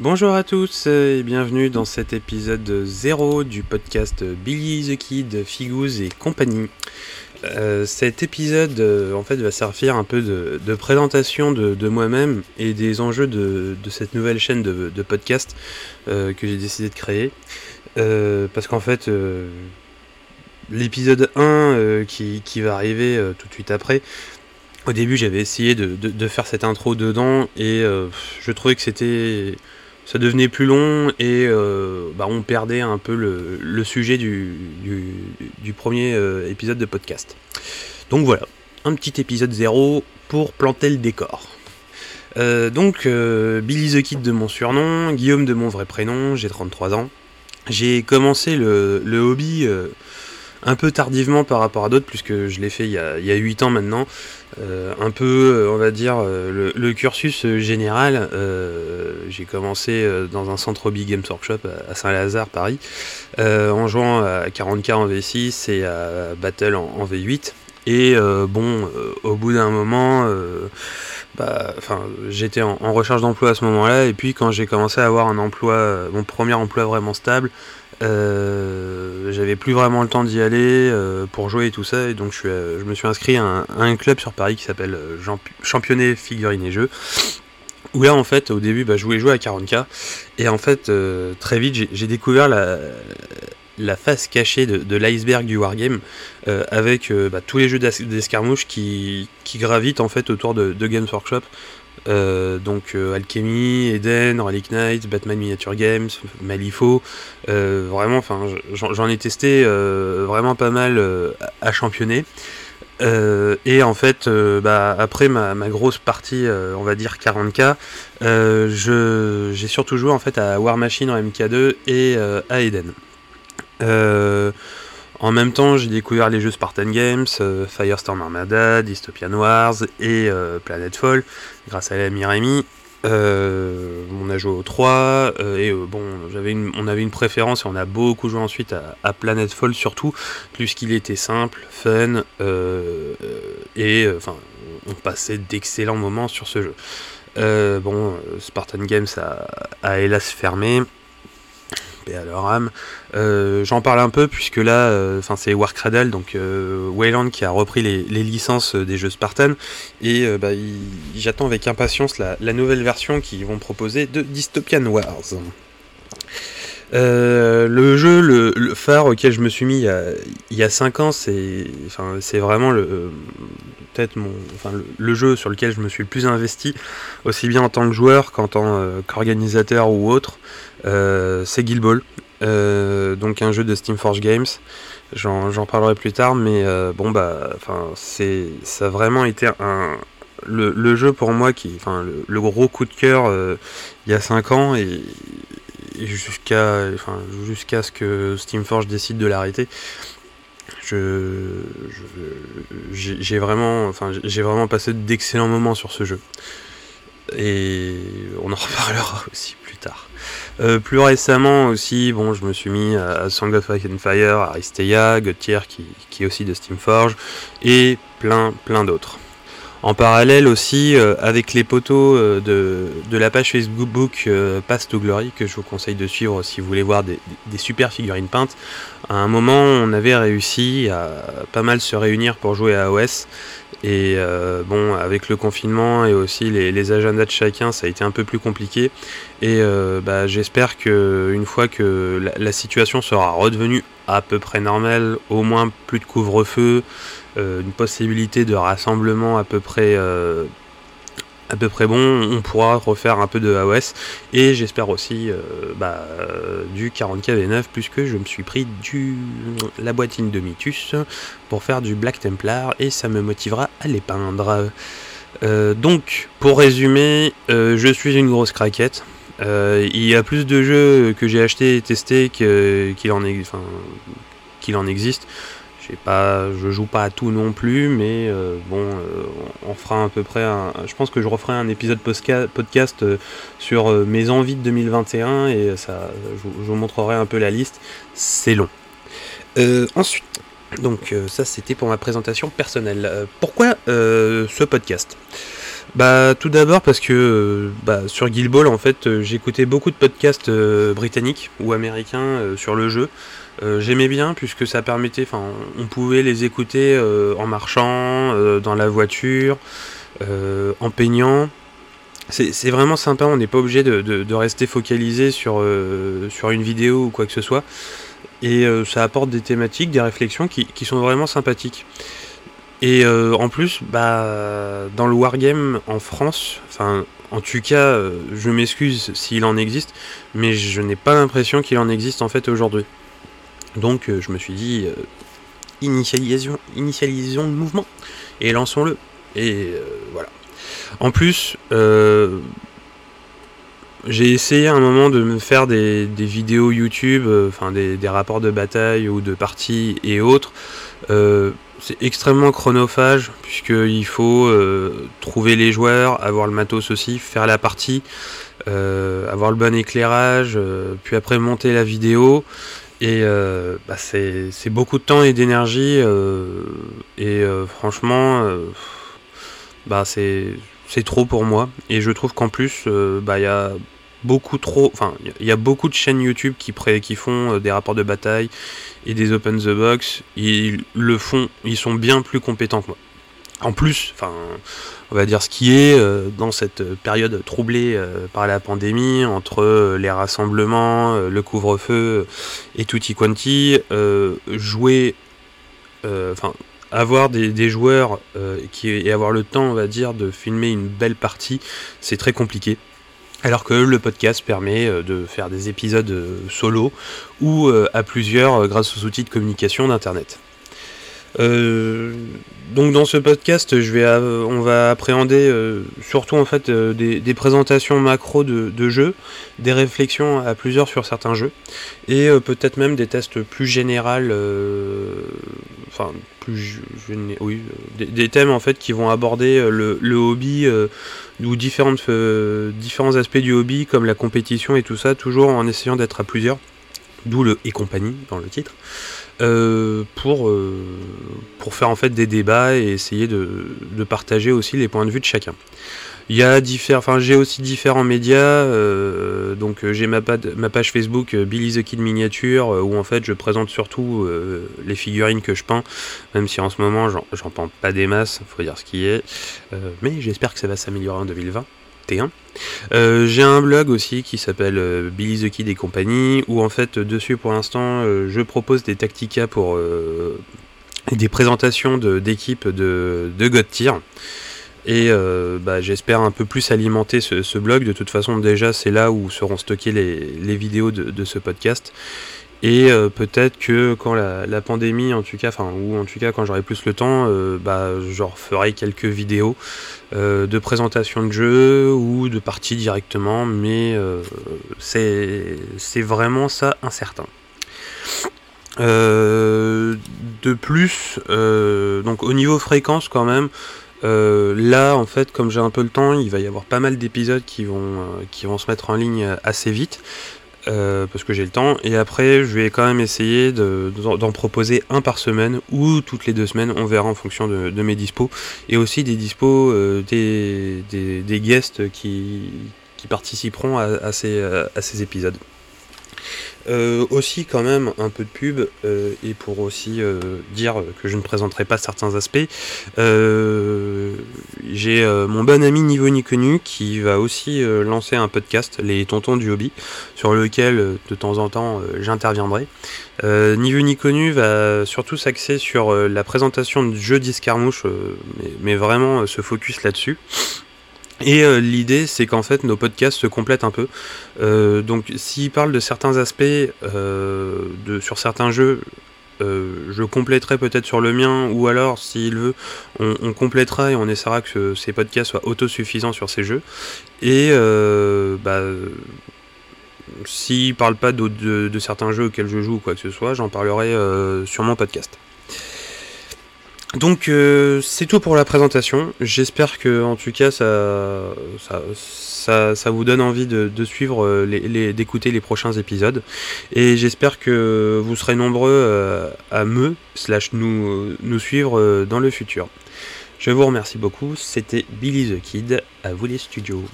Bonjour à tous et bienvenue dans cet épisode 0 du podcast Billy the Kid, Figous et compagnie. Euh, cet épisode euh, en fait va servir un peu de, présentation de, moi-même et des enjeux de, cette nouvelle chaîne de, podcast euh, que j'ai décidé de créer. parce qu'en fait l'épisode 1 qui, qui, va arriver tout de suite après au début j'avais essayé de, faire cette intro dedans et je trouvais que c'était ça devenait plus long et euh, bah, on perdait un peu le, sujet du, premier euh, épisode de podcast. Donc voilà, un petit épisode zéro pour planter le décor. Euh, donc Billy the Kid de mon surnom, Guillaume de mon vrai prénom, j'ai 33 ans. J'ai commencé le, hobby un peu tardivement par rapport à d'autres, puisque je l'ai fait il y, a, il 8 ans maintenant. Euh, un peu, euh, on va dire, euh, le, cursus général. j'ai commencé dans un centre hobby Games Workshop à Saint-Lazare, Paris, en jouant à 40k en V6 et à Battle en, V8. Et bon, au bout d'un moment, bah, j'étais en, en, recherche d'emploi à ce moment-là. Et puis quand j'ai commencé à avoir un emploi, mon premier emploi vraiment stable, euh, j'avais plus vraiment le temps d'y aller euh, pour jouer et tout ça, et donc je, euh, me suis inscrit à un, club sur Paris qui s'appelle Championnet Figurines et Jeux. Où là, en fait, au début, bah, je voulais jouer à 40k, et en fait, très vite, j'ai découvert la, face cachée de, l'iceberg du wargame avec bah, tous les jeux d'escarmouche qui, qui, gravitent en fait autour de, de Games Workshop. Euh, donc euh, Alchemy, Eden, Relic Knight, Batman Miniature Games, Malifaux, euh, vraiment, enfin, j'en ai testé vraiment pas mal à championner. et en fait, bah, après ma, grosse partie, on va dire 40k, j'ai surtout joué en fait à War Machine en MK2 et à Eden. En même temps, j'ai découvert les jeux Spartan Games, euh, Firestorm Armada, Dystopian Wars et euh, Planetfall grâce à l'ami Rémi. Euh, on a joué aux 3 et bon, j'avais on avait une préférence et on a beaucoup joué ensuite à, à Planetfall surtout, puisqu'il était simple, fun et enfin, on passait d'excellents moments sur ce jeu. bon, Spartan Games a hélas fermé à leur âme. Euh, j'en parle un peu puisque là, euh, enfin c'est Warcradle, donc euh, Wayland qui a repris les, licences des jeux Spartan et bah, j'attends avec impatience la, nouvelle version qu'ils vont proposer de Dystopian Wars. le jeu, le, auquel je me suis mis il y a 5 ans, c'est enfin, vraiment le, peut-être mon, enfin, le, jeu sur lequel je me suis le plus investi, aussi bien en tant que joueur qu'en tant qu'organisateur ou autre. Euh, c'est Guild Ball, euh, donc un jeu de Steam Forge Games. J'en parlerai plus tard, mais euh, bon bah, enfin c'est ça a vraiment été un le, jeu pour moi qui, enfin le, gros coup de cœur il y a 5 ans et, jusqu'à enfin, jusqu'à ce que Steamforge décide de l'arrêter. Je, j'ai vraiment, enfin, j'ai vraiment passé d'excellents moments sur ce jeu. Et on en reparlera aussi plus tard. Euh, plus récemment aussi, bon, je me suis mis à Song of Ice and Fire, Aristeia, Gautier qui, qui est aussi de Steamforge, et plein, plein d'autres. En parallèle aussi, euh, avec les poteaux euh, de, la page Facebook Pass to Glory, que je vous conseille de suivre si vous voulez voir des, super figurines peintes, à un moment on avait réussi à pas mal se réunir pour jouer à OS. Et euh, bon, avec le confinement et aussi les, agendas de chacun, ça a été un peu plus compliqué. Et euh, bah, j'espère qu'une fois que la, situation sera redevenue à peu près normale, au moins plus de couvre-feu, euh, une possibilité de rassemblement à peu près à peu près bon, on pourra refaire un peu de AOS et j'espère aussi euh, bah, du 40k V9 puisque je me suis pris du, la boîtine de Mitus pour faire du Black Templar et ça me motivera à les peindre. Euh, donc pour résumer, euh, je suis une grosse craquette. Il y a plus de jeux que j'ai acheté et testé qu'il en, existe pas, je joue pas à tout non plus, mais euh, bon, euh, on fera à peu près je pense que je referai un épisode podcast euh, sur mes envies de 2021 et ça, je, vous montrerai un peu la liste. C'est long. ensuite, donc ça c'était pour ma présentation personnelle. pourquoi ce podcast? Bah tout d'abord parce que bah, sur Guild Ball en fait j'écoutais beaucoup de podcasts britanniques ou américains sur le jeu. J'aimais bien puisque ça permettait, enfin on pouvait les écouter en marchant, dans la voiture, en peignant. C'est vraiment sympa, on n'est pas obligé de, rester focalisé sur, sur une vidéo ou quoi que ce soit. Et ça apporte des thématiques, des réflexions qui sont vraiment sympathiques. Et euh, en plus, bah, dans le wargame en France, enfin, en tout cas, euh, je m'excuse s'il en existe, mais je n'ai pas l'impression qu'il en existe en fait aujourd'hui. Donc, euh, je me suis dit, initialisons le mouvement et lançons-le. Et voilà. En plus, j'ai essayé à un moment de me faire des, vidéos YouTube, enfin des, des, rapports de bataille ou de parties et autres. C'est extrêmement chronophage puisqu'il faut euh, trouver les joueurs, avoir le matos aussi, faire la partie, euh, avoir le bon éclairage, euh, puis après monter la vidéo. Et bah, c'est beaucoup de temps et d'énergie. et franchement, bah, c'est trop pour moi. Et je trouve qu'en plus, bah, il y a beaucoup trop. Enfin, il y a beaucoup de chaînes YouTube qui, qui font des rapports de bataille et des open the box, ils le font, ils sont bien plus compétents que moi. En plus, enfin, on va dire ce qui est euh, dans cette période troublée euh, par la pandémie, entre euh, les rassemblements, le couvre-feu et tutti quanti, jouer, enfin, avoir des, des joueurs qui, et avoir le temps, on va dire, de filmer une belle partie, c'est très compliqué. Alors que le podcast permet euh, de faire des épisodes euh, solo ou euh, à plusieurs grâce aux outils de communication d'Internet. Donc dans ce podcast, on va appréhender surtout en fait des, présentations macro de, jeux, des réflexions à plusieurs sur certains jeux, et peut-être même des tests plus généraux, enfin plus, des, thèmes en fait qui vont aborder le, hobby ou euh, différents aspects du hobby comme la compétition et tout ça, toujours en essayant d'être à plusieurs, d'où le et compagnie dans le titre, euh, pour, euh, pour faire en fait des débats et essayer de, de, partager aussi les points de vue de chacun. Il y a enfin j'ai aussi différents médias, euh, donc j'ai ma, ma, page Facebook Billy the Kid Miniature où en fait je présente surtout les figurines que je peins, même si en ce moment j'en peins pas des masses, faut dire ce qui est, mais j'espère que ça va s'améliorer en 2020. T1. j'ai un blog aussi qui s'appelle Billy the Kid et compagnie, où en fait dessus pour l'instant je propose des tacticas pour des présentations d'équipes de, de, God Tier. Et euh, bah, j'espère un peu plus alimenter ce, blog. De toute façon, déjà, c'est là où seront stockées les, vidéos de, ce podcast. Et euh, peut-être que quand la, pandémie, en tout cas, enfin, ou en tout cas quand j'aurai plus le temps, euh, bah, je referai quelques vidéos de présentation de jeux ou de parties directement, mais c'est vraiment ça incertain. de plus, donc au niveau fréquence quand même, euh, là, en fait, comme j'ai un peu le temps, il va y avoir pas mal d'épisodes qui euh, qui vont se mettre en ligne assez vite. Euh, parce que j'ai le temps. Et après, je vais quand même essayer d'en proposer un par semaine ou toutes les deux semaines. On verra en fonction de, mes dispos. Et aussi des dispos des, des, guests qui, qui participeront à ces épisodes. Euh, aussi quand même un peu de pub euh, et pour aussi euh, dire que je ne présenterai pas certains aspects. J'ai mon bon ami Niveau Ni Connu qui va aussi lancer un podcast, Les Tontons du Hobby, sur lequel de temps en temps j'interviendrai. Niveau Ni Connu va surtout s'axer sur la présentation de jeux d'escarmouche, mais, mais, vraiment se focus là-dessus. Et euh, l'idée, c'est qu'en fait, nos podcasts se complètent un peu. Euh, donc, s'il parle de certains aspects euh, sur certains jeux, je compléterai peut-être sur le mien, ou alors, s'il veut, on, complétera et on essaiera que ces podcasts soient autosuffisants sur ces jeux. Et bah, s'il parle pas de, de, certains jeux auxquels je joue ou quoi que ce soit, j'en parlerai sur mon podcast. Donc euh, c'est tout pour la présentation. J'espère que en tout cas ça, ça, ça, vous donne envie de, suivre, euh, les, d'écouter les prochains épisodes. Et j'espère que vous serez nombreux euh, à me slash nous, nous suivre dans le futur. Je vous remercie beaucoup. C'était Billy the Kid. À vous les studios.